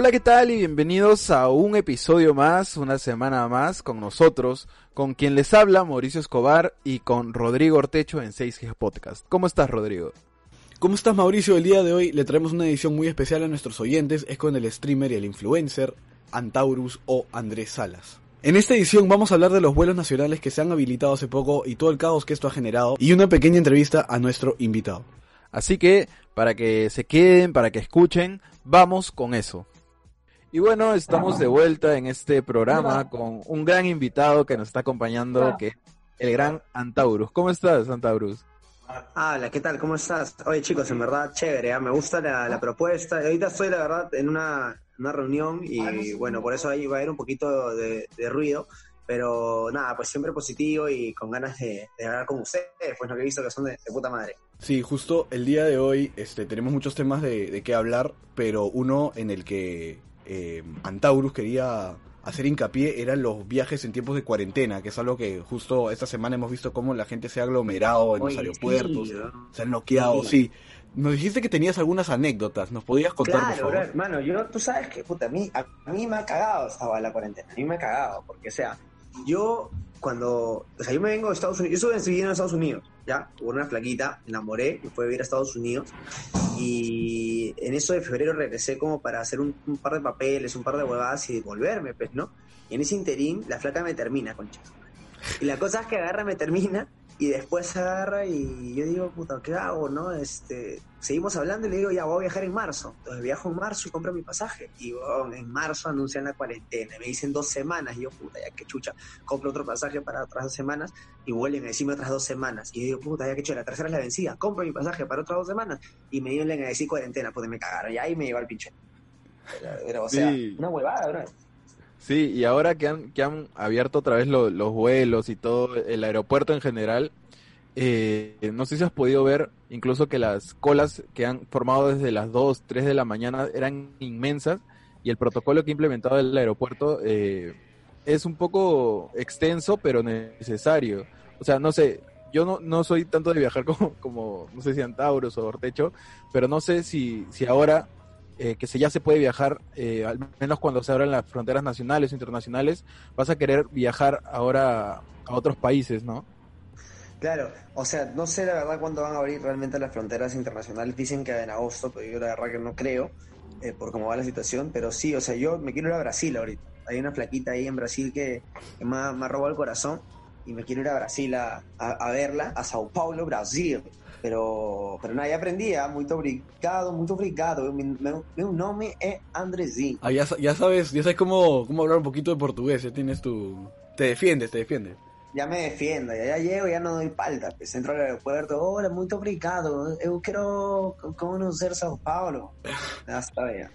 Hola, ¿qué tal? Y bienvenidos a un episodio más, una semana más con nosotros, con quien les habla Mauricio Escobar y con Rodrigo Ortecho en 6G Podcast. ¿Cómo estás, Rodrigo? ¿Cómo estás, Mauricio? El día de hoy le traemos una edición muy especial a nuestros oyentes, es con el streamer y el influencer Antaurus o Andrés Salas. En esta edición vamos a hablar de los vuelos nacionales que se han habilitado hace poco y todo el caos que esto ha generado y una pequeña entrevista a nuestro invitado. Así que, para que se queden, para que escuchen, vamos con eso. Y bueno, estamos de vuelta en este programa con un gran invitado que nos está acompañando, que es el gran Antaurus. ¿Cómo estás, Antaurus? Hola, ¿qué tal? ¿Cómo estás? Oye, chicos, en verdad, chévere, ¿ah? me gusta la, propuesta. Ahorita estoy, la verdad, en una, reunión y bueno, por eso ahí va a haber un poquito de, ruido. Pero nada, pues siempre positivo y con ganas de, hablar con ustedes, pues lo que he visto que son de, puta madre. Sí, justo el día de hoy este, tenemos muchos temas de, de qué hablar, pero uno en el que eh, Antaurus quería hacer hincapié eran los viajes en tiempos de cuarentena, que es algo que justo esta semana hemos visto cómo la gente se ha aglomerado en los aeropuertos, se han bloqueado, sí. Nos dijiste que tenías algunas anécdotas, ¿nos podías contar, por favor? hermano, yo, tú sabes que, puta, a mí, a, mí me ha cagado estaba la cuarentena, a mí me ha cagado, porque, o sea, yo cuando, o sea, yo me vengo de Estados Unidos, yo estuve en Estados Unidos, ¿ya? Hubo una flaquita, enamoré, me fue a vivir a Estados Unidos y en eso de febrero regresé como para hacer un, par de papeles, un par de huevadas y volverme, pues, ¿no? Y en ese interín la flaca me termina, concha. Y la cosa es que agarra, me termina y después agarra y yo digo, puta, ¿qué hago, no? Este, seguimos hablando y le digo, ya voy a viajar en marzo. Entonces viajo en marzo y compro mi pasaje. Y en marzo anuncian la cuarentena. Me dicen dos semanas. Y yo, puta, ya que chucha, compro otro pasaje para otras dos semanas. Y vuelven a decirme otras dos semanas. Y yo digo, puta, ya que chucha, la tercera es la vencida. Compro mi pasaje para otras dos semanas. Y me vuelven a decir cuarentena, pues me cagaron. Y ahí me lleva el pinche. Pero, o sea, una huevada, bro. Sí, y ahora que han, que han abierto otra vez los vuelos y todo, el aeropuerto en general, eh, no sé si has podido ver incluso que las colas que han formado desde las 2, 3 de la mañana eran inmensas y el protocolo que ha implementado el aeropuerto eh, es un poco extenso pero necesario. O sea, no sé, yo no, no soy tanto de viajar como, como no sé si Antauros o Ortecho, pero no sé si, si ahora eh, que se, ya se puede viajar, eh, al menos cuando se abran las fronteras nacionales o internacionales, vas a querer viajar ahora a otros países, ¿no? Claro, o sea, no sé la verdad cuándo van a abrir realmente las fronteras internacionales. Dicen que en agosto, pero yo la verdad que no creo, eh, por cómo va la situación. Pero sí, o sea, yo me quiero ir a Brasil ahorita. Hay una flaquita ahí en Brasil que, me, ha, robado el corazón y me quiero ir a Brasil a, verla, a Sao Paulo, Brasil. Pero, pero nada, ya aprendí, ¿eh? muy obrigado, muy obrigado. Mi, nombre es Andrezinho. Ah, ya, ya, sabes, ya sabes cómo, cómo hablar un poquito de portugués, ya tienes tu... Te defiendes, te defiendes ya me defiendo, ya, llego, ya no doy palta, pues entro al aeropuerto, hola, muy obrigado, yo quiero conocer Sao Paulo. Ya.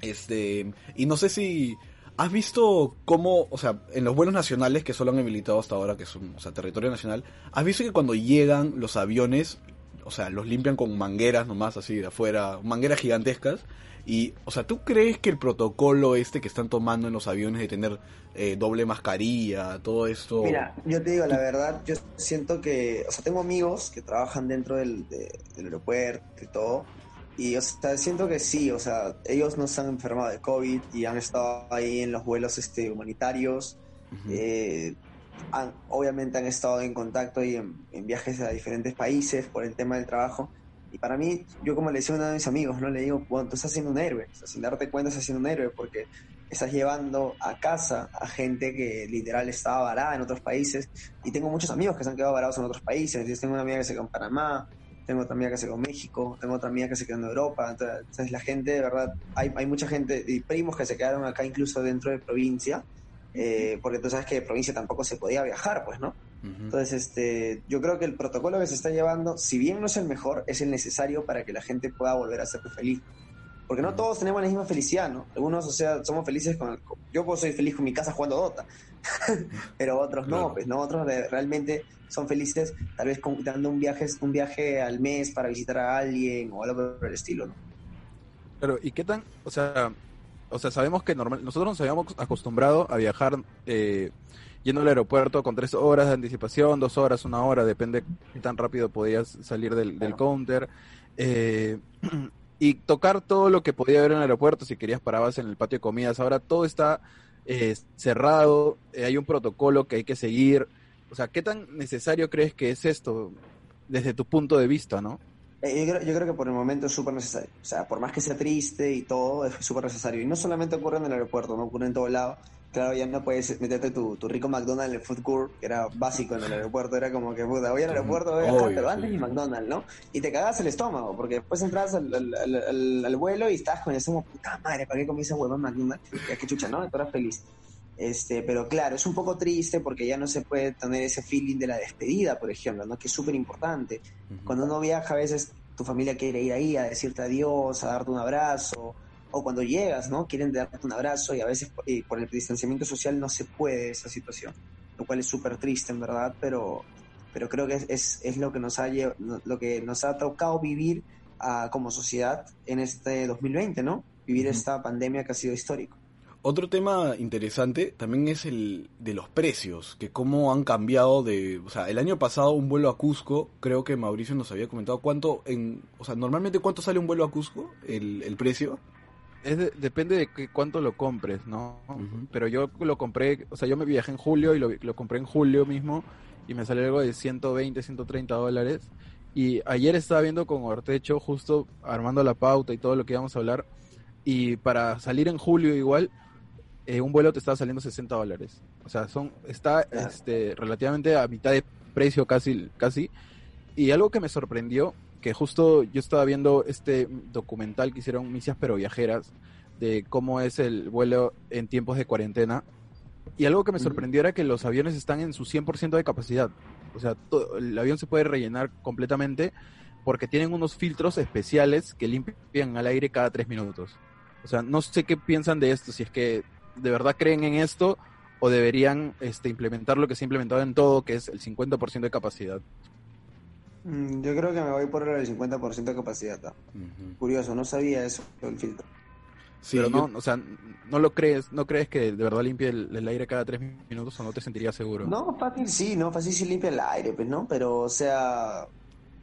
Este, y no sé si has visto cómo, o sea, en los vuelos nacionales que solo han habilitado hasta ahora, que son, o sea, territorio nacional, has visto que cuando llegan los aviones, o sea, los limpian con mangueras nomás así de afuera, mangueras gigantescas, y, o sea, ¿tú crees que el protocolo este que están tomando en los aviones de tener eh, doble mascarilla, todo esto... Mira, yo te digo la verdad, yo siento que, o sea, tengo amigos que trabajan dentro del, aeropuerto y todo, y o sea, siento que sí, o sea, ellos no se han enfermado de COVID y han estado ahí en los vuelos este, humanitarios. Eh, obviamente han estado en contacto y en, viajes a diferentes países por el tema del trabajo. Y para mí, yo como le decía a uno de mis amigos, ¿no? Le digo, bueno, tú estás haciendo un héroe, sin darte cuenta estás haciendo un héroe porque estás llevando a casa a gente que literal estaba varada en otros países. Y tengo muchos amigos que se han quedado varados en otros países. Yo tengo una amiga que se quedó en Panamá, tengo otra amiga que se quedó en México, tengo otra amiga que se quedó en Europa. Entonces, la gente, de verdad, hay, hay mucha gente, y primos que se quedaron acá incluso dentro de provincia, eh, porque tú sabes que de provincia tampoco se podía viajar, pues, ¿no? Entonces, este, yo creo que el protocolo que se está llevando, si bien no es el mejor, es el necesario para que la gente pueda volver a ser feliz. Porque no todos tenemos la misma felicidad, ¿no? Algunos, o sea, somos felices con... yo puedo ser feliz con mi casa jugando Dota, pero otros no, pues, ¿no? Otros realmente son felices tal vez dando un viaje, un viaje al mes para visitar a alguien o algo por el estilo, ¿no? Pero, ¿y qué tan, o sea, o sea, sabemos que normal, nosotros nos habíamos acostumbrado a viajar eh, yendo al aeropuerto con tres horas de anticipación, dos horas, una hora, depende de tan rápido podías salir del, counter. Eh, y tocar todo lo que podía haber en el aeropuerto, si querías parabas en el patio de comidas, ahora todo está eh, cerrado, eh, hay un protocolo que hay que seguir. O sea, ¿qué tan necesario crees que es esto desde tu punto de vista, no? Eh, yo, creo, yo creo que por el momento es súper necesario. O sea, por más que sea triste y todo, es súper necesario. Y no solamente ocurre en el aeropuerto, no ocurre en todo lado. Claro, ya no puedes meterte tu, tu rico McDonald's en el food court, que era básico en el aeropuerto. Era como que, puta, voy al aeropuerto, voy a gastar, pero antes sí. y McDonald's, ¿no? Y te cagas el estómago, porque después entras al, al, al- al- al vuelo y estás con el estómago, puta madre, ¿para qué comí ese huevo en McDonald's? Ya que chucha, ¿no? Eras feliz. Este, pero claro, es un poco triste porque ya no se puede tener ese feeling de la despedida, por ejemplo, ¿no? Que es súper importante. Cuando uno viaja, a veces tu familia quiere ir ahí a decirte adiós, a darte un abrazo, o cuando llegas, ¿no? Quieren darte un abrazo y a veces eh, por el distanciamiento social no se puede esa situación, lo cual es súper triste, en verdad, pero, pero creo que es, es, es lo que nos ha lo que nos ha tocado vivir ah, como sociedad en este 2020, ¿no? Vivir esta pandemia que ha sido histórico. Otro tema interesante también es el de los precios, que cómo han cambiado de, o sea, el año pasado un vuelo a Cusco, creo que Mauricio nos había comentado cuánto en, o sea, normalmente cuánto sale un vuelo a Cusco, el, el precio. Es de- depende de qué, cuánto lo compres, ¿no? Ujú. Pero yo lo compré, o sea, yo me viajé en julio y lo, lo compré en julio mismo y me salió algo de 120, 130 dólares. Y ayer estaba viendo con Ortecho, justo armando la pauta y todo lo que íbamos a hablar. Y para salir en julio igual, eh, un vuelo te estaba saliendo 60 dólares. O sea, son está este, relativamente a mitad de precio casi, casi. Y algo que me sorprendió, que justo yo estaba viendo este documental que hicieron Misias pero Viajeras, de cómo es el vuelo en tiempos de cuarentena. Y algo que me sorprendió era que los aviones están en su 100% de capacidad. O sea, to- el avión se puede rellenar completamente porque tienen unos filtros especiales que limpian al aire cada tres minutos. O sea, no sé qué piensan de esto, si es que de verdad creen en esto o deberían este, implementar lo que se ha implementado en todo, que es el 50% de capacidad. Mm, Yo creo que me voy por el 50% de capacidad. ¿no? Curioso, no sabía eso, el filtro. Sí, Pero yo- no, o sea, no lo crees, no crees que de verdad limpie el, el aire cada tres minutos o no te sentirías seguro. No, fácil sí, no, fácil sí limpia el aire, pues, ¿no? Pero, o sea...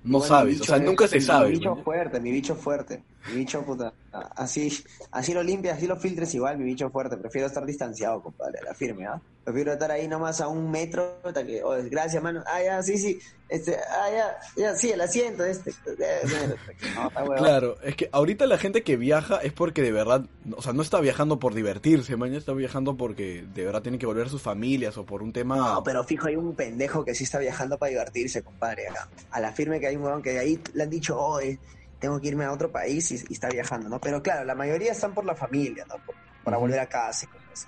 no mi sabes, o bicho sea, es- nunca se mi sabe. bicho ¿no? fuerte, mi bicho fuerte, mi bicho puta, así, así lo limpias, así lo filtres igual, mi bicho fuerte, prefiero estar distanciado, compadre, a la firme, ¿ah? Prefiero estar ahí nomás a un metro, hasta que, oh, gracias, mano, ah, ya, sí, sí, este, ah, ya, ya, sí, el asiento, este, no. Claro, es que ahorita la gente que viaja es porque de verdad, o sea, no está viajando por divertirse, mañana está viajando porque de verdad tiene que volver a sus familias o por un tema... No, pero fijo, hay un pendejo que sí está viajando para divertirse, compadre. Acá. A la firme que hay un huevón que de ahí le han dicho, oh, eh, tengo que irme a otro país y, y está viajando, ¿no? Pero claro, la mayoría están por la familia, ¿no? Por- para volver a casa y cosas así.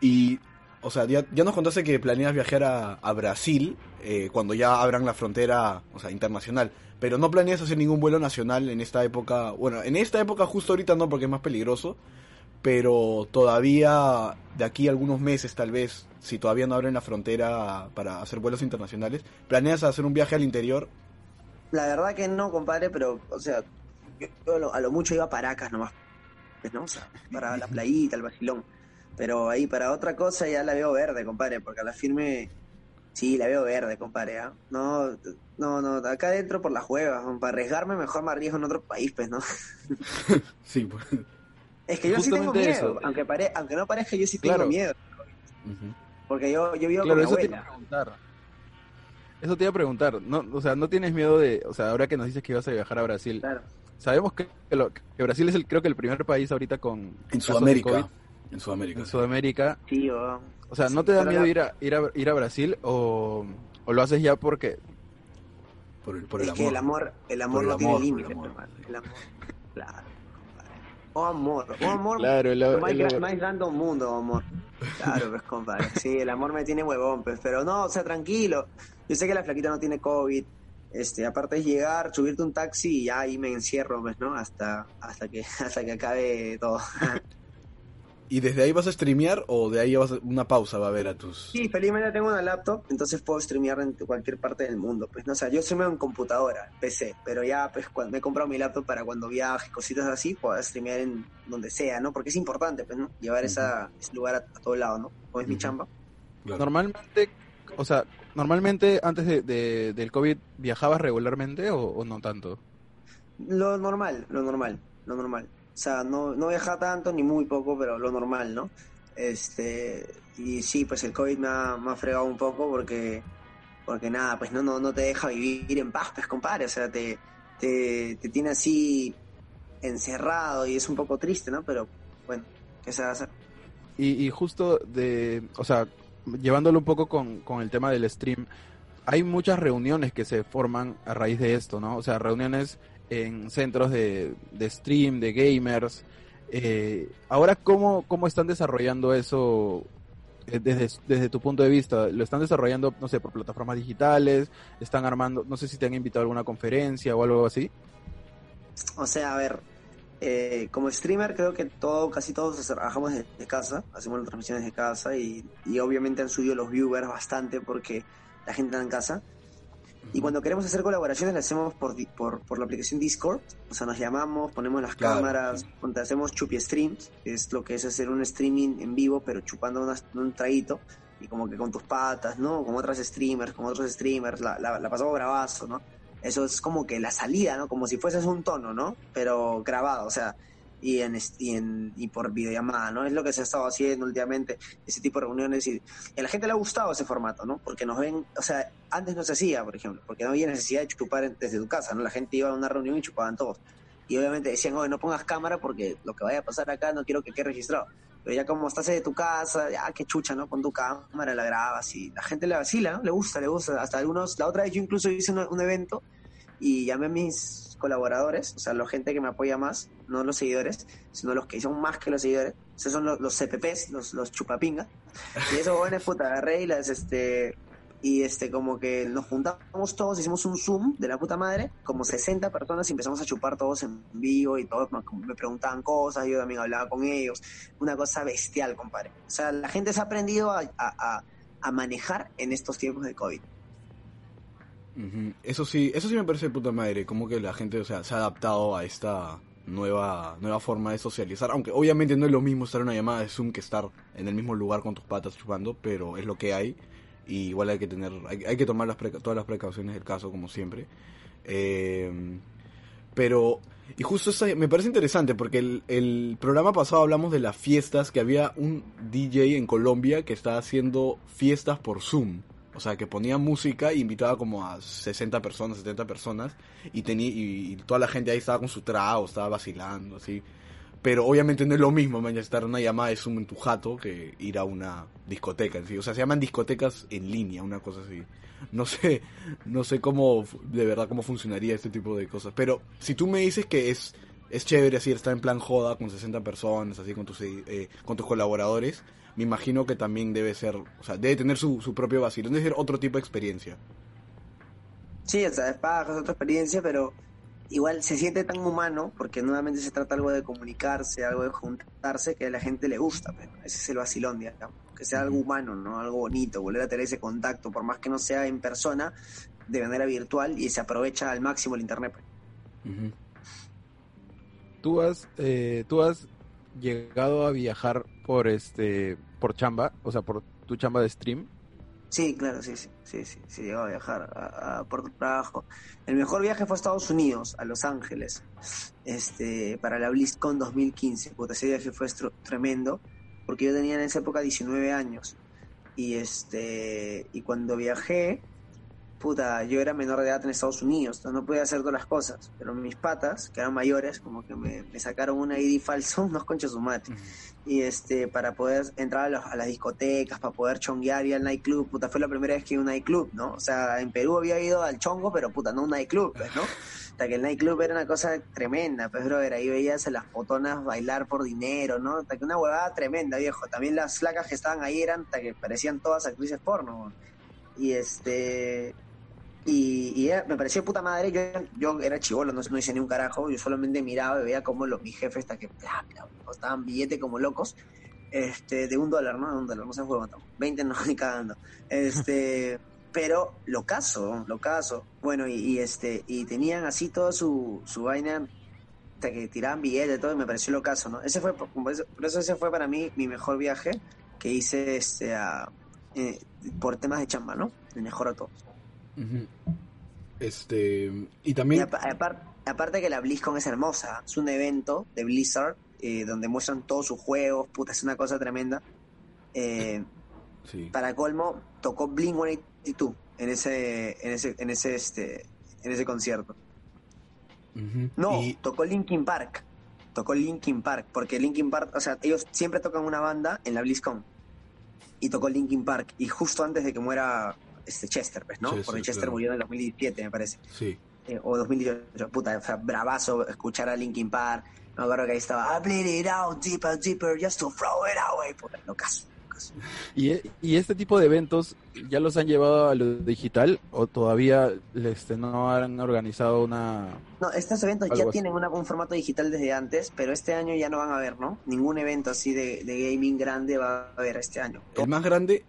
Y, o sea, ya, nos contaste que planeas viajar a, Brasil eh, cuando ya abran la frontera, o sea, internacional. Pero no planeas hacer ningún vuelo nacional en esta época. Bueno, en esta época justo ahorita no, porque es más peligroso. Pero todavía, de aquí a algunos meses tal vez, si todavía no abren la frontera para hacer vuelos internacionales, ¿planeas hacer un viaje al interior? La verdad que no, compadre, pero, o sea, yo, a lo- a lo mucho iba a Paracas nomás, ¿no? O sea, para la playita, el vacilón. Pero ahí para otra cosa ya la veo verde, compadre, porque a la firme, sí, la veo verde, compadre, ¿ah? No, no, no, acá adentro por las huevas, para arriesgarme mejor me arriesgo en otro país, pues, ¿no? Sí, pues. Es que yo sí tengo Justamente miedo, eso. aunque, pare, aunque no parezca, yo sí tengo Claro. miedo, Ujú. porque yo, yo vivo Claro, con mi eso te iba a abuela. preguntar. Eso te iba a preguntar. No, o sea, no tienes miedo de, o sea, ahora que nos dices que ibas a viajar a Brasil, Claro. sabemos que, lo- que Brasil es el, creo que el primer país ahorita con En casos de Sudamérica. COVID En Sudamérica. en sí. Sudamérica. Sí, o- O sea, ¿no Sí, te da miedo la- ir a, ir a ir a Brasil o, o lo haces ya porque Por el, por el es amor. que el amor, el amor no tiene amor, por el límites, amor. hermano. El amor, claro. compadre. O amor, o amor, claro, el, lo más, el- más grande del mundo, amor. Claro, pues, compadre. Sí, el amor me tiene huevón, pues, pero no, o sea, tranquilo. Yo sé que la flaquita no tiene COVID. Este, aparte es llegar, subirte un taxi y ya ahí me encierro, pues, ¿no? Hasta, hasta que, hasta que acabe todo. ¿Y desde ahí vas a streamear o de ahí vas a, una pausa va a ver a tus... Sí, felizmente tengo una laptop, entonces puedo streamear en cualquier parte del mundo. Pues, no, o sea, yo streameo en computadora, PC, pero ya, pues, cuando me he comprado mi laptop para cuando viaje, cositas así, puedo streamear en donde sea, ¿no? Porque es importante, pues, ¿no? Llevar esa, ese lugar a, a todo lado, ¿no? Como es mi chamba. Claro. normalmente, o sea, normalmente antes de, de- del COVID viajabas regularmente o, o no tanto. Lo normal, lo normal, lo normal. O sea, no, no viaja tanto ni muy poco, pero lo normal, ¿no? Este, y sí, pues el COVID me ha, me ha fregado un poco porque, porque nada, pues no, no, no te deja vivir en paz, pues compadre, o sea, te, te, te tiene así encerrado y es un poco triste, ¿no? Pero bueno, ¿qué se va a hacer? Y, y justo de, o sea, llevándolo un poco con, con el tema del stream, hay muchas reuniones que se forman a raíz de esto, ¿no? O sea, reuniones en centros de, de stream, de gamers. Eh, ahora, ¿cómo, ¿cómo están desarrollando eso eh, desde, desde tu punto de vista? ¿Lo están desarrollando, no sé, por plataformas digitales? ¿Están armando, no sé si te han invitado a alguna conferencia o algo así? O sea, a ver, eh, como streamer creo que todo, casi todos trabajamos desde casa, hacemos las transmisiones de casa y, y obviamente han subido los viewers bastante porque la gente está en casa. Y cuando queremos hacer colaboraciones, las hacemos por, por, por la aplicación Discord. O sea, nos llamamos, ponemos las Claro, cámaras, hacemos chupi streams, que es lo que es hacer un streaming en vivo, pero chupando unas- un traguito. Y como que con tus patas, ¿no? Como otras streamers, como otros streamers, la, la, la pasamos bravazo, ¿no? Eso es como que la salida, ¿no? Como si fueses un tono, ¿no? Pero grabado, o sea, y en, y en y por videollamada, ¿no? Es lo que se ha estado haciendo últimamente, ese tipo de reuniones y, a la gente le ha gustado ese formato, ¿no? Porque nos ven, o sea, antes no se hacía, por ejemplo, porque no había necesidad de chupar desde tu casa, ¿no? La gente iba a una reunión y chupaban todos. Y obviamente decían, oye, no pongas cámara porque lo que vaya a pasar acá no quiero que quede registrado. Pero ya como estás de tu casa, ya qué chucha, ¿no? Con tu cámara la grabas y la gente le vacila, ¿no? Le gusta, le gusta. Hasta algunos, la otra vez yo incluso hice un, un evento y llamé a mis colaboradores, o sea, la gente que me apoya más, no los seguidores, sino los que son más que los seguidores. Esos son los, los CPPs, los, los chupapingas. Y esos jóvenes, puta, agarré y las, este, y este, como que nos juntamos todos, hicimos un Zoom de la puta madre, como 60 personas y empezamos a chupar todos en vivo y todos me preguntaban cosas, yo también hablaba con ellos. Una cosa bestial, compadre. O sea, la gente se ha aprendido a, a, a, a manejar en estos tiempos de COVID. Eso sí, eso sí me parece de puta madre, como que la gente, o sea, se ha adaptado a esta nueva nueva forma de socializar, aunque obviamente no es lo mismo estar en una llamada de Zoom que estar en el mismo lugar con tus patas chupando, pero es lo que hay y igual hay que tener hay, hay que tomar las todas las precauciones del caso como siempre. Eh, pero y justo esa, me parece interesante porque el, el programa pasado hablamos de las fiestas que había un DJ en Colombia que estaba haciendo fiestas por Zoom. O sea, que ponía música e invitaba como a 60 personas, 70 personas y, tenía, y, toda la gente ahí estaba con su trago, estaba vacilando, así. Pero obviamente no es lo mismo, man, estar una llamada de Zoom en tu jato que ir a una discoteca en sí. O sea, se llaman discotecas en línea, una cosa así. No sé, no sé cómo, de verdad, cómo funcionaría este tipo de cosas. Pero si tú me dices que es, es chévere así, estar en plan joda con 60 personas, así con tus, eh, con tus colaboradores, me imagino que también debe ser, o sea, debe tener su, su propio vacío, debe ser otro tipo de experiencia. Sí, o sea, es paja, es otra experiencia, pero igual se siente tan humano, porque nuevamente se trata algo de comunicarse, algo de juntarse, que a la gente le gusta, pero ese es el vacilón, digamos, que sea algo humano, ¿no? Algo bonito, volver a tener ese contacto, por más que no sea en persona, de manera virtual, y se aprovecha al máximo el internet. pues. ¿Tú has, eh, tú has llegado a viajar por este, por chamba, o sea, por tu chamba de stream? Sí, claro, sí, sí, sí, sí, sí, llegó a viajar a, a por trabajo. El mejor viaje fue a Estados Unidos, a Los Ángeles, este, para la BlizzCon 2015. Puta, ese viaje fue tremendo, porque yo tenía en esa época 19 años. Y este, y cuando viajé, puta, yo era menor de edad en Estados Unidos, entonces no podía hacer todas las cosas. Pero mis patas, que eran mayores, como que me, me sacaron un ID falso, unos conchos su madre y este para poder entrar a, los- a las discotecas, para poder chonguear y al nightclub, puta, fue la primera vez que iba a un nightclub, ¿no? O sea, en Perú había ido al chongo, pero puta, no un nightclub, pues, ¿no? Hasta que el nightclub era una cosa tremenda, pues, brother, ahí veías a las potonas bailar por dinero, ¿no? Hasta que una huevada tremenda, viejo. También las flacas que estaban ahí eran hasta que parecían todas actrices porno, y este... Y, y era- me pareció puta madre, yo, yo era chivolo, no, hice ni un carajo, yo solamente miraba y veía como los, mis jefes hasta que bla, costaban billete como locos, este, de un dólar, ¿no? De un dólar, no se tanto, 20 no, ni cagando. Este, pero lo caso, lo caso. Bueno, y, este, y tenían así toda su, su vaina, hasta que tiraban billetes y todo, y me pareció lo caso, ¿no? Ese fue, por eso, ese fue para mí mi mejor viaje que hice este, a, eh, por temas de chamba, ¿no? El mejor a Este, y también... apa- apar- aparte que la BlizzCon es hermosa, es un evento de Blizzard eh, donde muestran todos sus juegos, puta, es una cosa tremenda. Eh, Sí. para colmo, tocó Blink 182 en ese, en ese, en ese, este, en ese concierto. No, Y- tocó Linkin Park. Tocó Linkin Park, porque Linkin Park, o sea, ellos siempre tocan una banda en la BlizzCon. Y tocó Linkin Park, y justo antes de que muera este Chester, pues, ¿no? Chester, porque Chester claro. murió en el 2017, me parece. sí. Eh, o 2018, puta, o sea, bravazo escuchar a Linkin Park. Me acuerdo que ahí estaba, I bleed it out deeper, deeper, just to throw it away. Puta, locazo, locazo. ¿Y, y este tipo de eventos ya los han llevado a lo digital o todavía este, no han organizado una... No, estos eventos ya así. tienen una- un formato digital desde antes, pero este año ya no van a haber, ¿no? Ningún evento así de, de gaming grande va a haber este año. El más grande,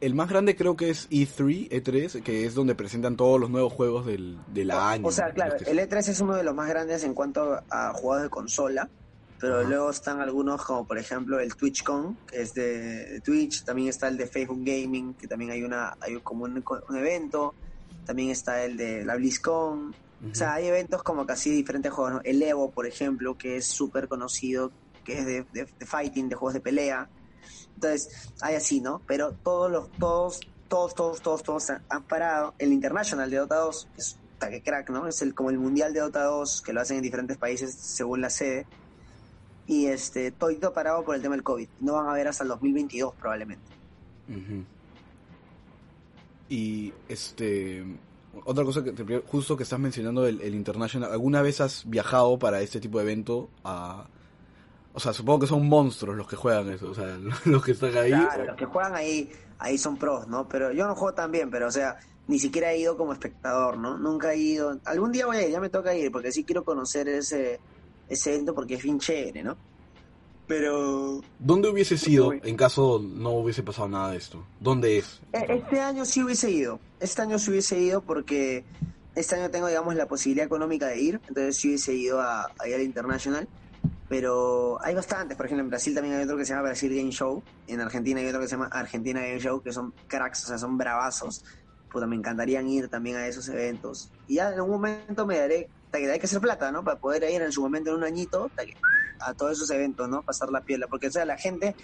el, más grande creo que es E E3, E3, que es donde presentan todos los nuevos juegos del, del año. O sea, claro, que- el E3 es uno de los más grandes en cuanto a juegos de consola, pero Ajá. luego están algunos como por ejemplo el TwitchCon, que es de, Twitch, también está el de Facebook Gaming, que también hay una hay como un, un evento, también está el de la BlizzCon, o sea, hay eventos como casi diferentes juegos, ¿no? El Evo, por ejemplo, que es súper conocido, que es de, de- de fighting, de juegos de pelea. Entonces, hay así, ¿no? Pero todos los, todos, todos, todos, todos, todos han- parado. El International de Dota 2, que es que crack, ¿no? Es el, como el Mundial de Dota 2, que lo hacen en diferentes países según la sede. Y este, todo parado por el tema del COVID. No van a ver hasta el 2022 probablemente. Y este otra cosa que te- justo que estás mencionando el international, ¿alguna vez has viajado para este tipo de evento a o sea, supongo que son monstruos los que juegan eso, o sea, los que están ahí. Claro, los que juegan ahí, ahí son pros, ¿no? Pero yo no juego tan bien, pero o sea, ni siquiera he ido como espectador, ¿no? Nunca he ido. Algún día voy a ir, ya me toca ir, porque sí quiero conocer ese, ese evento porque es bien chévere, ¿no? Pero ¿Dónde hubiese sido en caso no hubiese pasado nada de esto? ¿Dónde es? eh, este año sí hubiese ido. Este año sí hubiese ido porque este año tengo, digamos, la posibilidad económica de ir, entonces sí hubiese ido a, a ir al International. Pero hay bastantes, por ejemplo, en Brasil también hay otro que se llama Brasil Game Show, en Argentina hay otro que se llama Argentina Game Show, que son cracks, o sea, son bravazos. Puta, me encantarían ir también a esos eventos. Y ya en algún momento me daré, hasta que hay que hacer plata, ¿no? Para poder ir en su momento en un añito a todos esos eventos, ¿no? Pasar la piel. Porque, o sea, la gente,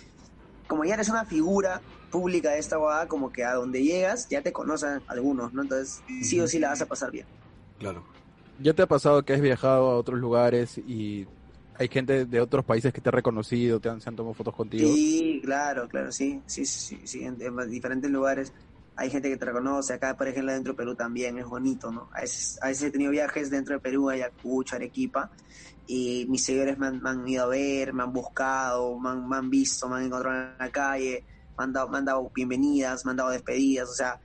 como ya eres una figura pública de esta guada, como que a donde llegas ya te conocen algunos, ¿no? Entonces, sí o sí la vas a pasar bien. Claro. ¿Ya te ha pasado que has viajado a otros lugares y hay gente de otros países que te ha reconocido, te han, tomado fotos contigo? Sí, claro, claro, sí, sí, sí, sí, en, en diferentes lugares hay gente que te reconoce, acá por ejemplo dentro de Perú también es bonito, ¿no? A veces, a veces he tenido viajes dentro de Perú, Ayacucho, Arequipa, y mis seguidores me han, me ido a ver, me han buscado, me han, visto, me han encontrado en la calle, me han dado bienvenidas, me han dado despedidas, o sea,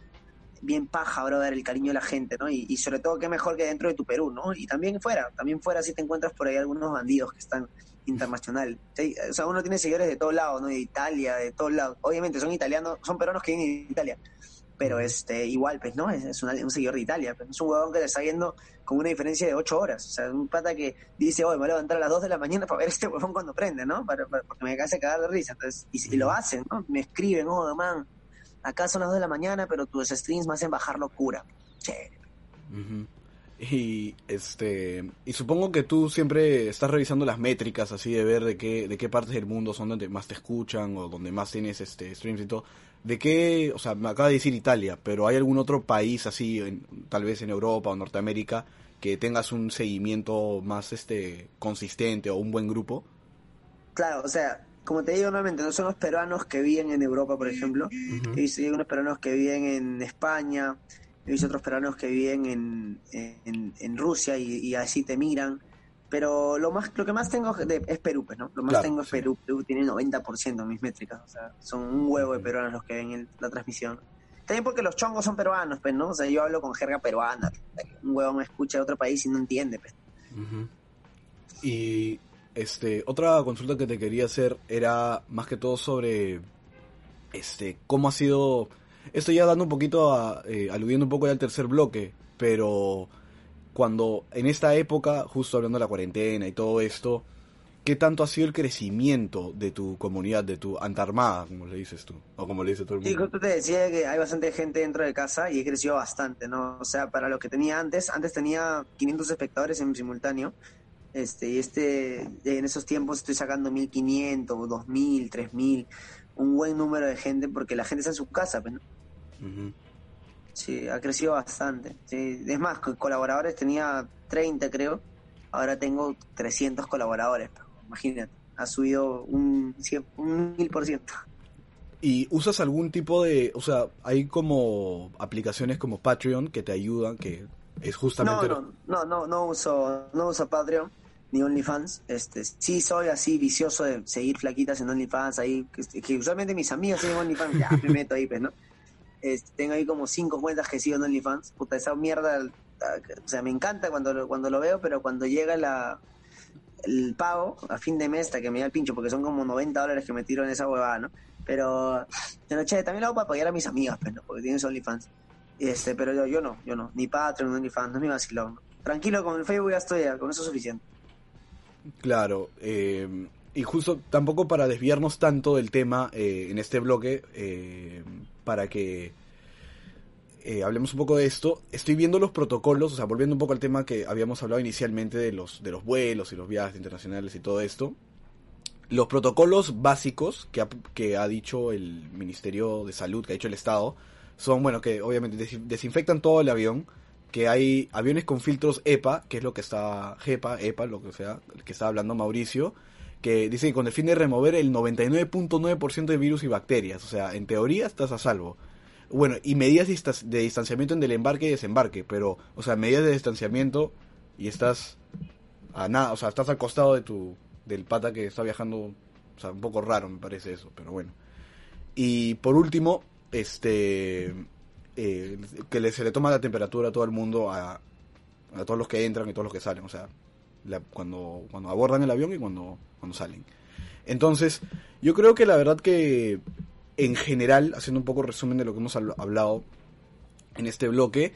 bien paja, brother, el cariño de la gente, ¿no? Y, y sobre todo, qué mejor que dentro de tu Perú, ¿no? Y también fuera, también fuera si te encuentras por ahí algunos bandidos que están internacional. Sí, O sea, uno tiene seguidores de todos lados, ¿no? De Italia, de todos lados. Obviamente son italianos, son peruanos que viven en Italia. Pero este, igual, pues, ¿no? Es, es una- un seguidor de Italia. pues. Es un huevón que te está yendo con una diferencia de ocho horas. O sea, un pata que dice, hoy me voy a levantar a las 2 de la mañana para ver este huevón cuando prende, ¿no? Para, para- porque me hace cagar de risa. Entonces, y, y lo hacen, ¿no? Me escriben, oh, man, acá son las 2 de la mañana, pero tus streams me hacen bajar locura. Chévere. Ujú. Y este y supongo que tú siempre estás revisando las métricas así de ver de qué de qué partes del mundo son donde más te escuchan o donde más tienes este streams y todo. De qué, o sea, me acaba de decir Italia, pero hay algún otro país así en- tal vez en Europa o Norteamérica que tengas un seguimiento más este consistente o un buen grupo. Claro, o sea, como te digo nuevamente, no son los peruanos que viven en Europa, por ejemplo. Ujú. He visto unos peruanos que viven en España, he visto otros peruanos que viven en, en, en Rusia y, y así te miran. Pero lo más lo que más tengo de- es Perú, pues, ¿no? Lo más Claro, tengo es sí. Perú. Perú tiene 90% en mis métricas. O sea, son un huevo de peruanos los que ven el- la transmisión. También porque los chongos son peruanos, pues, ¿no? O sea, yo hablo con jerga peruana. Un huevo me escucha de otro país y no entiende, pues. Ujú. Y este otra consulta que te quería hacer era más que todo sobre este cómo ha sido esto ya dando un poquito a, eh, aludiendo un poco ya al tercer bloque, pero cuando en esta época, justo hablando de la cuarentena y todo esto, ¿qué tanto ha sido el crecimiento de tu comunidad, de tu antarmada, como le dices tú? O como le dice todo el Sí, mundo. justo te decía que hay bastante gente dentro de casa y he crecido bastante, ¿no? O sea, para lo que tenía antes, antes tenía 500 espectadores en simultáneo. Este, y este, en esos tiempos estoy sacando 1500, 2000, 3000, un buen número de gente porque la gente está en su casa, pues, ¿no? Sí, ha crecido bastante. Sí. Es más, co- colaboradores tenía 30, creo. Ahora tengo 300 colaboradores. pero Imagínate, ha subido un, 100, un 1000%. ¿Y usas algún tipo de, o sea, hay como aplicaciones como Patreon que te ayudan, que es No, justamente... no, no, no, no uso, no uso Patreon ni OnlyFans. Este, sí soy así vicioso de seguir flaquitas en OnlyFans ahí, que, que usualmente mis amigos siguen OnlyFans, ya me meto ahí, pues, ¿no? Este, tengo ahí como cinco cuentas que sigo en OnlyFans. Puta, esa mierda, ah, o sea, me encanta cuando lo, cuando lo veo, pero cuando llega el pago a fin de mes hasta que me da el pincho, porque son como 90 dólares que me tiro en esa huevada, ¿no? Pero, pero che, también lo hago para apoyar a mis amigas, pues, ¿no? Porque tienen OnlyFans. Este, pero yo, yo no, yo no. Ni Patreon, ni OnlyFans, no mi vacilón. Tranquilo, con el Facebook ya estoy, con eso es suficiente. Claro, eh, y justo tampoco para desviarnos tanto del tema eh, en este bloque, eh, para que eh, hablemos un poco de esto, estoy viendo los protocolos, o sea, volviendo un poco al tema que habíamos hablado inicialmente de los, de los vuelos y los viajes internacionales y todo esto. Los protocolos básicos que ha, que ha dicho el Ministerio de Salud, que ha dicho el Estado, son, bueno, que obviamente des- desinfectan todo el avión, que hay aviones con filtros EPA, que es lo que está, GEPA, EPA, lo que sea, que está hablando Mauricio, que dice que con el fin de remover el 99.9% de virus y bacterias, o sea, en teoría estás a salvo. Bueno, y medidas de distanciamiento en el embarque y desembarque, pero, o sea, medidas de distanciamiento y estás a nada, o sea, estás al costado de tu, del pata que está viajando, o sea, un poco raro me parece eso, pero bueno. Y por último, este, eh, que se le toma la temperatura a todo el mundo, a, a todos los que entran y todos los que salen, o sea, la- cuando, cuando abordan el avión y cuando, cuando salen. Entonces, yo creo que la verdad que en general, haciendo un poco resumen de lo que hemos habl- hablado en este bloque,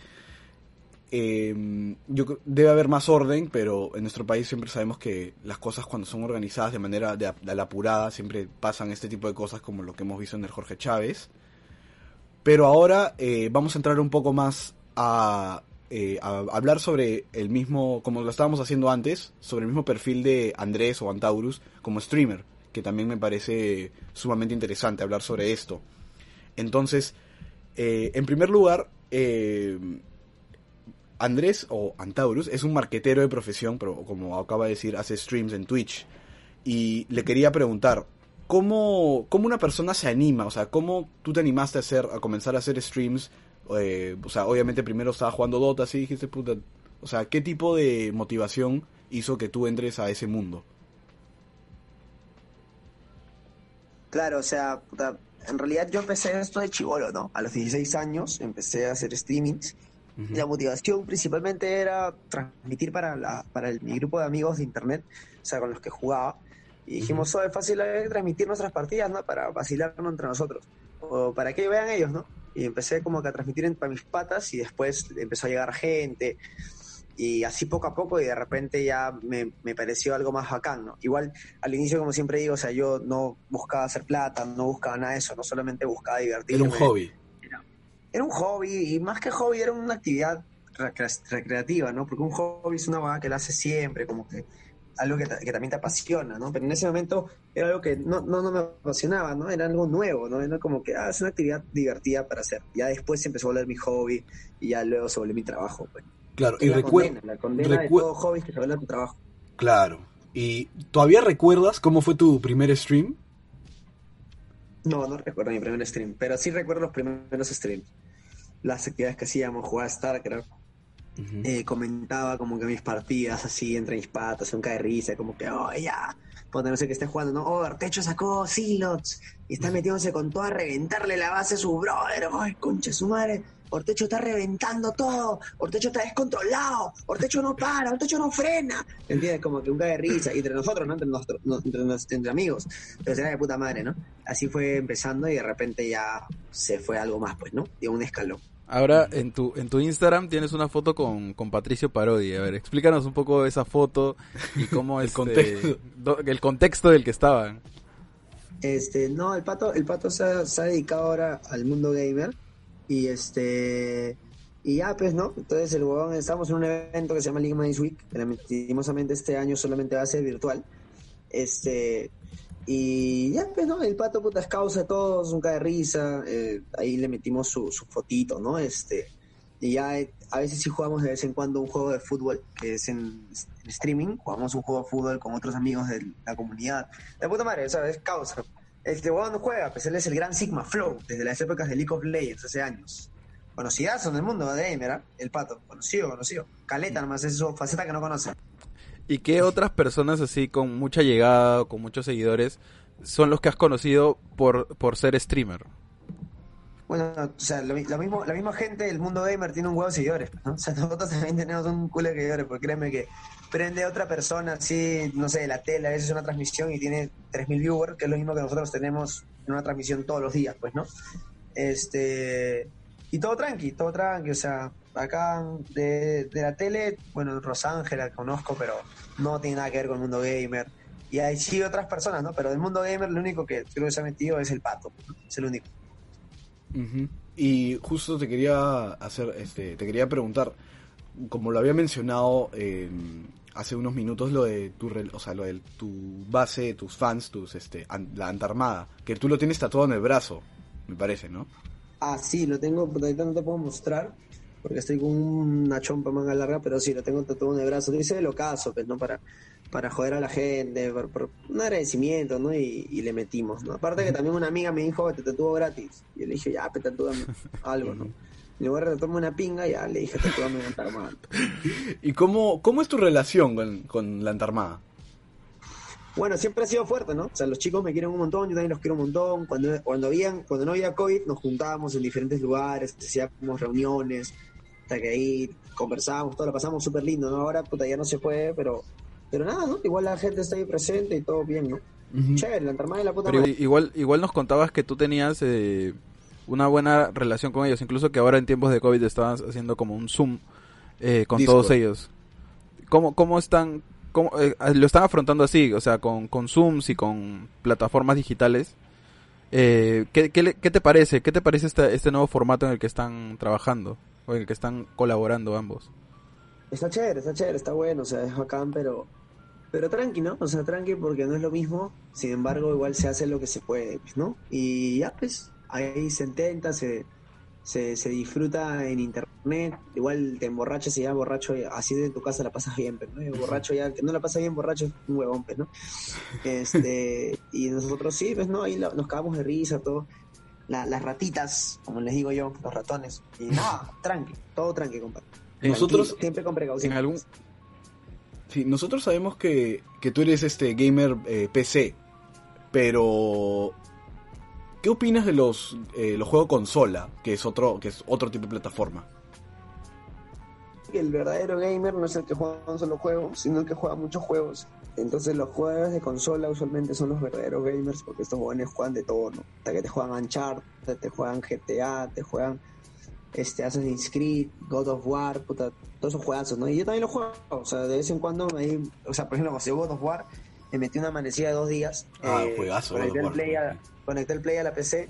eh, yo debe haber más orden, pero en nuestro país siempre sabemos que las cosas cuando son organizadas de manera de, de la apurada siempre pasan este tipo de cosas como lo que hemos visto en el Jorge Chávez. Pero ahora eh, vamos a entrar un poco más a, eh, a hablar sobre el mismo, como lo estábamos haciendo antes, sobre el mismo perfil de Andrés o Antaurus como streamer, que también me parece sumamente interesante hablar sobre esto. Entonces, eh, en primer lugar, Andrés o Antaurus es un marquetero de profesión, pero como acaba de decir, hace streams en Twitch. Y le quería preguntar, ¿cómo, cómo una persona se anima? O sea, ¿cómo tú te animaste a, hacer, a comenzar a hacer streams? Eh, o sea, obviamente primero estaba jugando Dota, así dijiste, puta. O sea, ¿qué tipo de motivación hizo que tú entres a ese mundo? Claro, o sea, puta, en realidad yo empecé esto de chivolo, ¿no? A los 16 años empecé a hacer streamings. Y la motivación principalmente era transmitir para, la, para el- mi grupo de amigos de internet, o sea, con los que jugaba. Y dijimos, "Oh, es fácil eh, transmitir nuestras partidas, ¿no? Para vacilarnos entre nosotros. O para que vean ellos, ¿no? Y empecé como que a transmitir para mis patas y después empezó a llegar gente. Y así poco a poco y de repente ya me, me pareció algo más bacán, ¿no? Igual al inicio, como siempre digo, o sea, yo no buscaba hacer plata, no buscaba nada de eso, no solamente buscaba divertirme. Era un hobby. Era un hobby y más que hobby era una actividad recre- recreativa, ¿no? Porque un hobby es una vaga que la haces siempre, como que algo que, que también te apasiona, ¿no? Pero en ese momento era algo que no, no, no me apasionaba, ¿no? Era algo nuevo, ¿no? Era como que, ah, es una actividad divertida para hacer. Ya después se empezó a volver mi hobby y ya luego se volvió mi trabajo, pues. Claro, y la recuerdo. condena, la condena de todo hobby que se vuelve tu trabajo. Claro. ¿Y todavía recuerdas cómo fue tu primer stream? No, no recuerdo mi primer stream, pero sí recuerdo los primeros streams. Las actividades que hacíamos, jugar a Eh, comentaba como que mis partidas así entre mis patas, un cae de risa, como que, oh, ya, ponte no sé qué esté jugando, ¿no? Oh, Artecho sacó Silots y está metiéndose con todo a reventarle la base a su brother, ay, concha de su madre. Ortecho está reventando todo, Ortecho está descontrolado, Ortecho no para, Ortecho no frena. ¿Entiendes? Como que un cae de risa, y entre nosotros, ¿no? Entre, nuestro- no- entre, nos- entre amigos. Pero será de puta madre, ¿no? Así fue empezando y de repente ya se fue algo más, pues, ¿no? Dio un escalón. Ahora en tu en tu Instagram tienes una foto con, con Patricio Parodi. A ver, explícanos un poco esa foto y cómo El este, contexto. do- el contexto del que estaban. Este, no, el pato, el pato se ha, se ha dedicado ahora al mundo gamer. Y este. Y ya, pues, ¿no? Entonces el huevón, estamos en un evento que se llama League Minds Week, que lastimosamente este año solamente va a ser virtual. Este. Y ya, pues, ¿no? El pato puta es causa de todos, un cae de risa. eh, ahí le metimos su, su fotito, ¿no? Este. Y ya eh, a veces sí jugamos de vez en cuando un juego de fútbol, que es en, en streaming. Jugamos un juego de fútbol con otros amigos de la comunidad. De puta madre, ¿sabes? Causa. Este huevón no juega, pues él es el gran Sigma Flow, desde las épocas de League of Legends, hace años. Conocidazo en el mundo de gamer, ¿ah? El pato. Conocido, conocido. Caleta nomás, es su faceta que no conoce. ¿Y qué otras personas así con mucha llegada, o con muchos seguidores, son los que has conocido por, por ser streamer? Bueno, o sea, lo, mi- lo mismo, la misma gente del mundo gamer tiene un huevo de seguidores, ¿no? O sea, nosotros también tenemos un culo de seguidores, porque créeme que prende otra persona así, no sé, de la tele, a veces una transmisión y tiene 3.000 viewers, que es lo mismo que nosotros tenemos en una transmisión todos los días, pues, ¿no? Este, y todo tranqui, todo tranqui, o sea, acá de, de la tele, bueno, Rosángela conozco, pero no tiene nada que ver con el mundo gamer. Y hay sí otras personas, ¿no? Pero del mundo gamer lo único que creo que se ha metido es el pato, ¿no? es el único. Y justo te quería hacer, este, te quería preguntar, como lo había mencionado eh, hace unos minutos, lo de tu, o sea, lo de tu base, tus fans, tus, este, an- la antarmada, que tú lo tienes tatuado en el brazo, me parece, ¿no? Ah, sí, lo tengo, pero ahorita no te puedo mostrar porque estoy con una chompa manga larga, pero sí, lo tengo tatuado en el brazo. Lo hice del ocaso, pues, ¿no? Para, para joder a la gente, por, por un agradecimiento, ¿no? Y, y le metimos, ¿no? Aparte que también una amiga me dijo, te tatúo gratis. Y yo le dije, ya, pues, tatúame algo, ¿no? Y luego tatuarme una pinga, ya le dije, tatúame un tarmado. ¿Y cómo, cómo es tu relación con, con la antarmada? Bueno, siempre ha sido fuerte, ¿no? O sea, los chicos me quieren un montón, yo también los quiero un montón. Cuando, cuando, habían, cuando no había COVID, nos juntábamos en diferentes lugares, hacíamos reuniones, hasta que ahí conversábamos, todo lo pasamos súper lindo, ¿no? Ahora, puta, ya no se puede, pero, pero nada, ¿no? Igual la gente está ahí presente y todo bien, ¿no? Chévere, la de la puta Pero madre. igual, igual nos contabas que tú tenías eh, una buena relación con ellos, incluso que ahora en tiempos de COVID estabas haciendo como un Zoom eh, con Discord. todos ellos. ¿Cómo, cómo están, cómo, eh, lo están afrontando así, o sea, con, con Zooms y con plataformas digitales? Eh, ¿qué, qué, qué te parece? ¿Qué te parece este, este nuevo formato en el que están trabajando? En el que están colaborando ambos. Está chévere, está chévere, está bueno, o sea, es bacán, pero, pero tranqui, ¿no? O sea, tranqui porque no es lo mismo, sin embargo, igual se hace lo que se puede, pues, ¿no? Y ya, pues, ahí se intenta, se, se, se disfruta en internet, igual te emborrachas y ya borracho, así de tu casa la pasas bien, pero ¿no? Y borracho ya, el que no la pasa bien borracho es un huevón, pues, ¿no? Este, y nosotros sí, pues, ¿no? Ahí nos cagamos de risa, todo. La- las ratitas, como les digo yo, los ratones. Y nada, tranqui, todo tranqui, compadre. Nosotros- siempre con precaución. En algún, Sí, nosotros sabemos que, que tú eres este gamer eh, PC, pero ¿qué opinas de los eh, los juegos consola, que es otro que es otro tipo de plataforma? Que el verdadero gamer no es el que juega un solo juego, sino el que juega muchos juegos. Entonces los juegos de consola usualmente son los verdaderos gamers porque estos jóvenes juegan de todo, ¿no? Hasta que te juegan Uncharted, te juegan GTA, te juegan este Assassin's Creed, God of War, puta, todos esos juegazos, ¿no? Y yo también los juego, o sea, de vez en cuando ahí, o sea, por ejemplo, cuando God of War, me metí una amanecida de dos días. Ah, eh, juegazo, Conecté God el, of War. play a, conecté el play a la PC,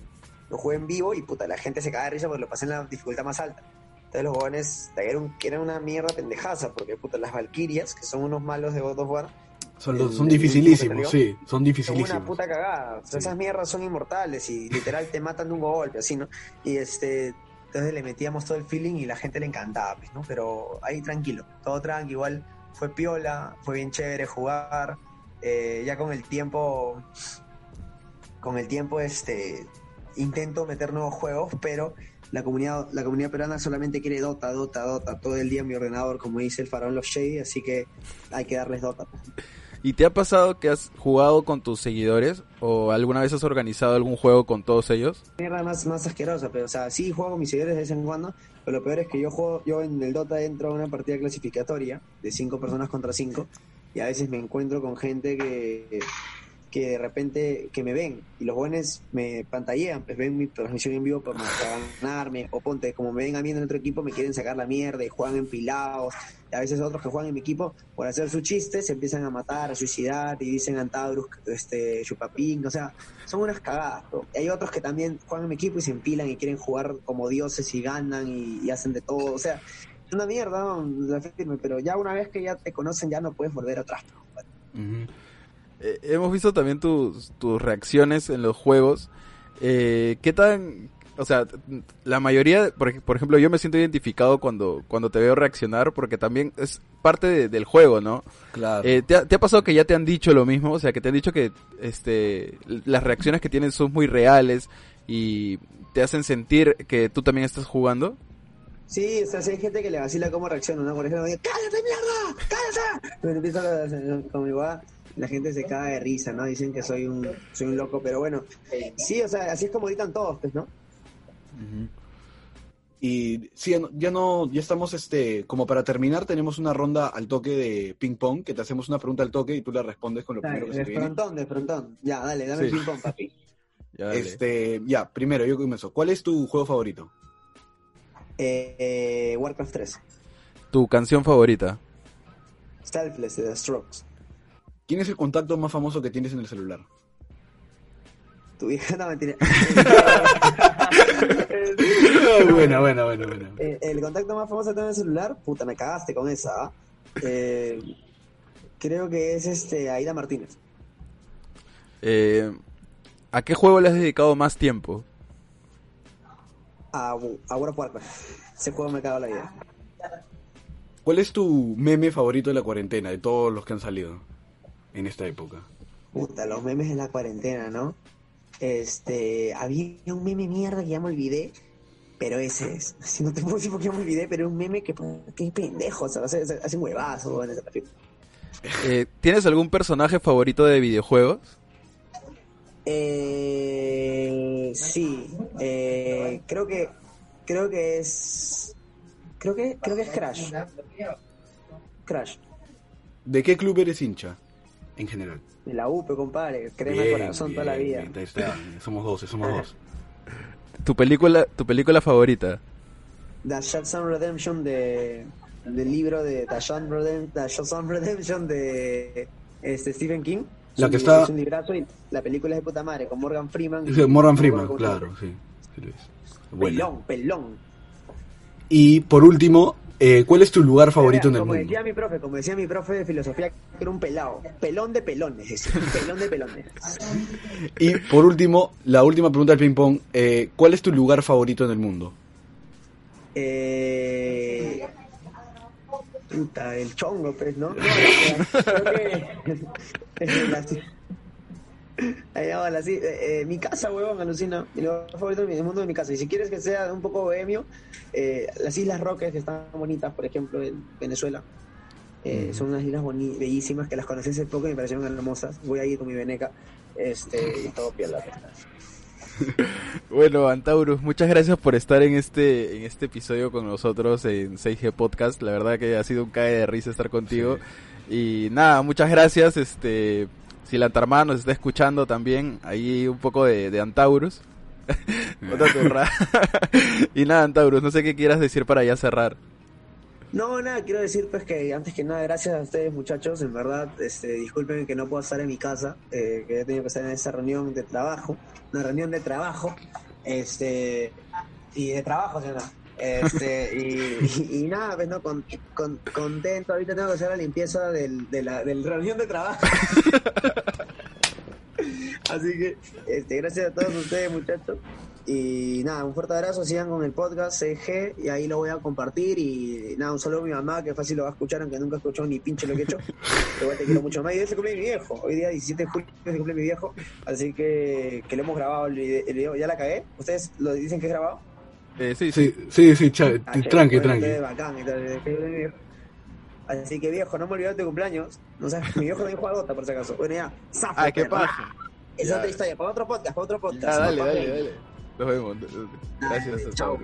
lo jugué en vivo y puta, la gente se caga de risa porque lo pasé en la dificultad más alta. Entonces los jóvenes eran, eran una mierda pendejaza, porque puta, las Valkyrias, que son unos malos de God of War, Son, los- El- son dificilísimos, sí, son son dificilísimos. una puta cagada. Sí. Esas mierdas son inmortales y literal te matan de un golpe, así, ¿no? Y este, entonces le metíamos todo el feeling y la gente le encantaba, pues, ¿no? Pero ahí tranquilo, todo tranqui, igual fue piola, fue bien chévere jugar. Eh, ya con el tiempo, con el tiempo, este, intento meter nuevos juegos, pero la comunidad, la comunidad peruana solamente quiere Dota, Dota, Dota, todo el día en mi ordenador, como dice el faraón Los Shady, así que hay que darles Dota. ¿Y te ha pasado que has jugado con tus seguidores o alguna vez has organizado algún juego con todos ellos? mierda más, más asquerosa, pero o sea, sí juego con mis seguidores de vez en cuando, pero lo peor es que yo juego, yo en el Dota entro a una partida clasificatoria de cinco personas contra cinco y a veces me encuentro con gente que, que de repente que me ven y los jóvenes me pantallean, pues ven mi transmisión en vivo para ganarme, o ponte, como me ven a mí en otro equipo, me quieren sacar la mierda y juegan empilados, y a veces otros que juegan en mi equipo, por hacer su chiste, se empiezan a matar, a suicidar, y dicen Antaurus, este, chupapín, o sea, son unas cagadas. Y hay otros que también juegan en mi equipo y se empilan y quieren jugar como dioses y ganan y, y hacen de todo, o sea, es una mierda, ¿no? pero ya una vez que ya te conocen ya no puedes volver atrás. Ujú. Eh, hemos visto también tus, tus reacciones en los juegos. Eh, ¿Qué tan... O sea, la mayoría, por, ej- por ejemplo, yo me siento identificado cuando, cuando te veo reaccionar porque también es parte de- del juego, ¿no? Claro. Eh, ¿te, ha, te ha pasado que ya te han dicho lo mismo? O sea, que te han dicho que este, las reacciones que tienen son muy reales y te hacen sentir que tú también estás jugando. Sí, o sea, si hay gente que le vacila cómo reacciona, ¿no? Por ejemplo, me dice, ¡cállate, mierda! ¡cállate! Pero empiezo a- con mi guada, la gente se caga de risa, ¿no? Dicen que soy un, soy un loco, pero bueno, sí, o sea, así es como gritan todos, pues, ¿no? Y sí, ya no- ya no, ya estamos, este, como para terminar, tenemos una ronda al toque de ping pong, que te hacemos una pregunta al toque y tú la respondes con lo primero que se De te viene. frontón, de frontón. Ya, dale, dame Sí. el ping-pong, papi. Ya. Este, ya, primero, yo comienzo. ¿Cuál es tu juego favorito? Eh, eh, Warcraft 3. Tu canción favorita. Selfless de The Strokes. ¿Quién es el contacto más famoso que tienes en el celular? Tu vieja no mentira. buena, buena, buena, buena. Eh, el contacto más famoso que tengo en el celular, puta, me cagaste con esa. ¿ah? Eh, creo que es este Aida Martínez. Eh, ¿A qué juego le has dedicado más tiempo? A, a World of Warcraft. Ese juego me cago en la vida. ¿Cuál es tu meme favorito de la cuarentena, de todos los que han salido en esta época? Puta, los memes de la cuarentena, ¿no? Este, había un meme mierda que ya me olvidé, pero ese es. Si no te puedo decir por qué ya me olvidé, pero es un meme que, que es pendejo, o sea, hace, hace- weón, ese perfil. Eh, ¿Tienes algún personaje favorito de videojuegos? Eh, sí, eh, creo que, creo que es, creo que, creo que es Crash. Crash. ¿De qué club eres hincha? En general. De la UPE, compadre, crema Bien, corazón toda la bien, vida. bien, ahí está. Somos dos, somos dos. ¿Tu película, tu película favorita? The Shazam Redemption de del libro de The Shazam, Redem- The Shazam Redemption de este Stephen King. La que está- es un librazo y la película es de puta madre con Morgan Freeman. Sí, Morgan Freeman, Morgan claro, sí. Pelón, pelón. Y por último, eh, ¿cuál es tu lugar favorito en el como mundo? decía mi profe, como decía mi profe de filosofía, que era un pelado, pelón de pelones, es decir, pelón de pelones. Y por último, la última pregunta del ping pong, eh, ¿cuál es tu lugar favorito en el mundo? Eh, puta, el chongo, pues, ¿no? No, creo que la- la- sí, eh, eh, mi casa, huevón, alucina. Mi lugar favorito del mundo es mi casa. Y si quieres que sea un poco bohemio, eh, las Islas Roques, que están bonitas, por ejemplo, en Venezuela. Son unas islas bellísimas que las conocí hace poco y me parecieron hermosas. Voy a ir con mi veneca. Este, y todo piola. Bueno, Antaurus, muchas gracias por estar en este, en este episodio con nosotros en 6G Podcast. La verdad que ha sido un cae de risa estar contigo. Y nada, muchas gracias. Este, si la Antarmada nos está escuchando también, ahí un poco de, de Antaurus. Y nada, Antaurus, no sé qué quieras decir para ya cerrar. No, nada, quiero decir pues que antes que nada, gracias a ustedes muchachos, en verdad, este, disculpen que no puedo estar en mi casa, eh, que he tenido que estar en esa reunión de trabajo, una reunión de trabajo, este, y de trabajo, ¿sí o no? Este, y, y- y nada, pues no, con, con- contento, ahorita tengo que hacer la limpieza del, de la del reunión de trabajo. Así que, este, gracias a todos ustedes muchachos. Y nada, un fuerte abrazo, sigan con el podcast CG y ahí lo voy a compartir. Y nada, un saludo a mi mamá que fácil lo va a escuchar, aunque nunca escuchó ni pinche lo que he hecho. Igual te quiero mucho más. Y hoy se cumple mi viejo, hoy día 17 de julio se cumple mi viejo. Así que, que lo hemos grabado el video, el video. ¿Ya la cagué? ¿Ustedes lo dicen que es grabado? Eh, sí, sí. Sí, sí, sí, cha- Ah, tranqui, tranqui. bacán. Así que viejo, no me olvides de tu cumpleaños. No sabes, mi viejo también juega gota por si acaso. Bueno, ya, zafo, Ah, qué paja. Es Ya. otra historia, para otro podcast, para otro podcast. Ya, dale, dale, dale. Nos vemos. Gracias, Chao.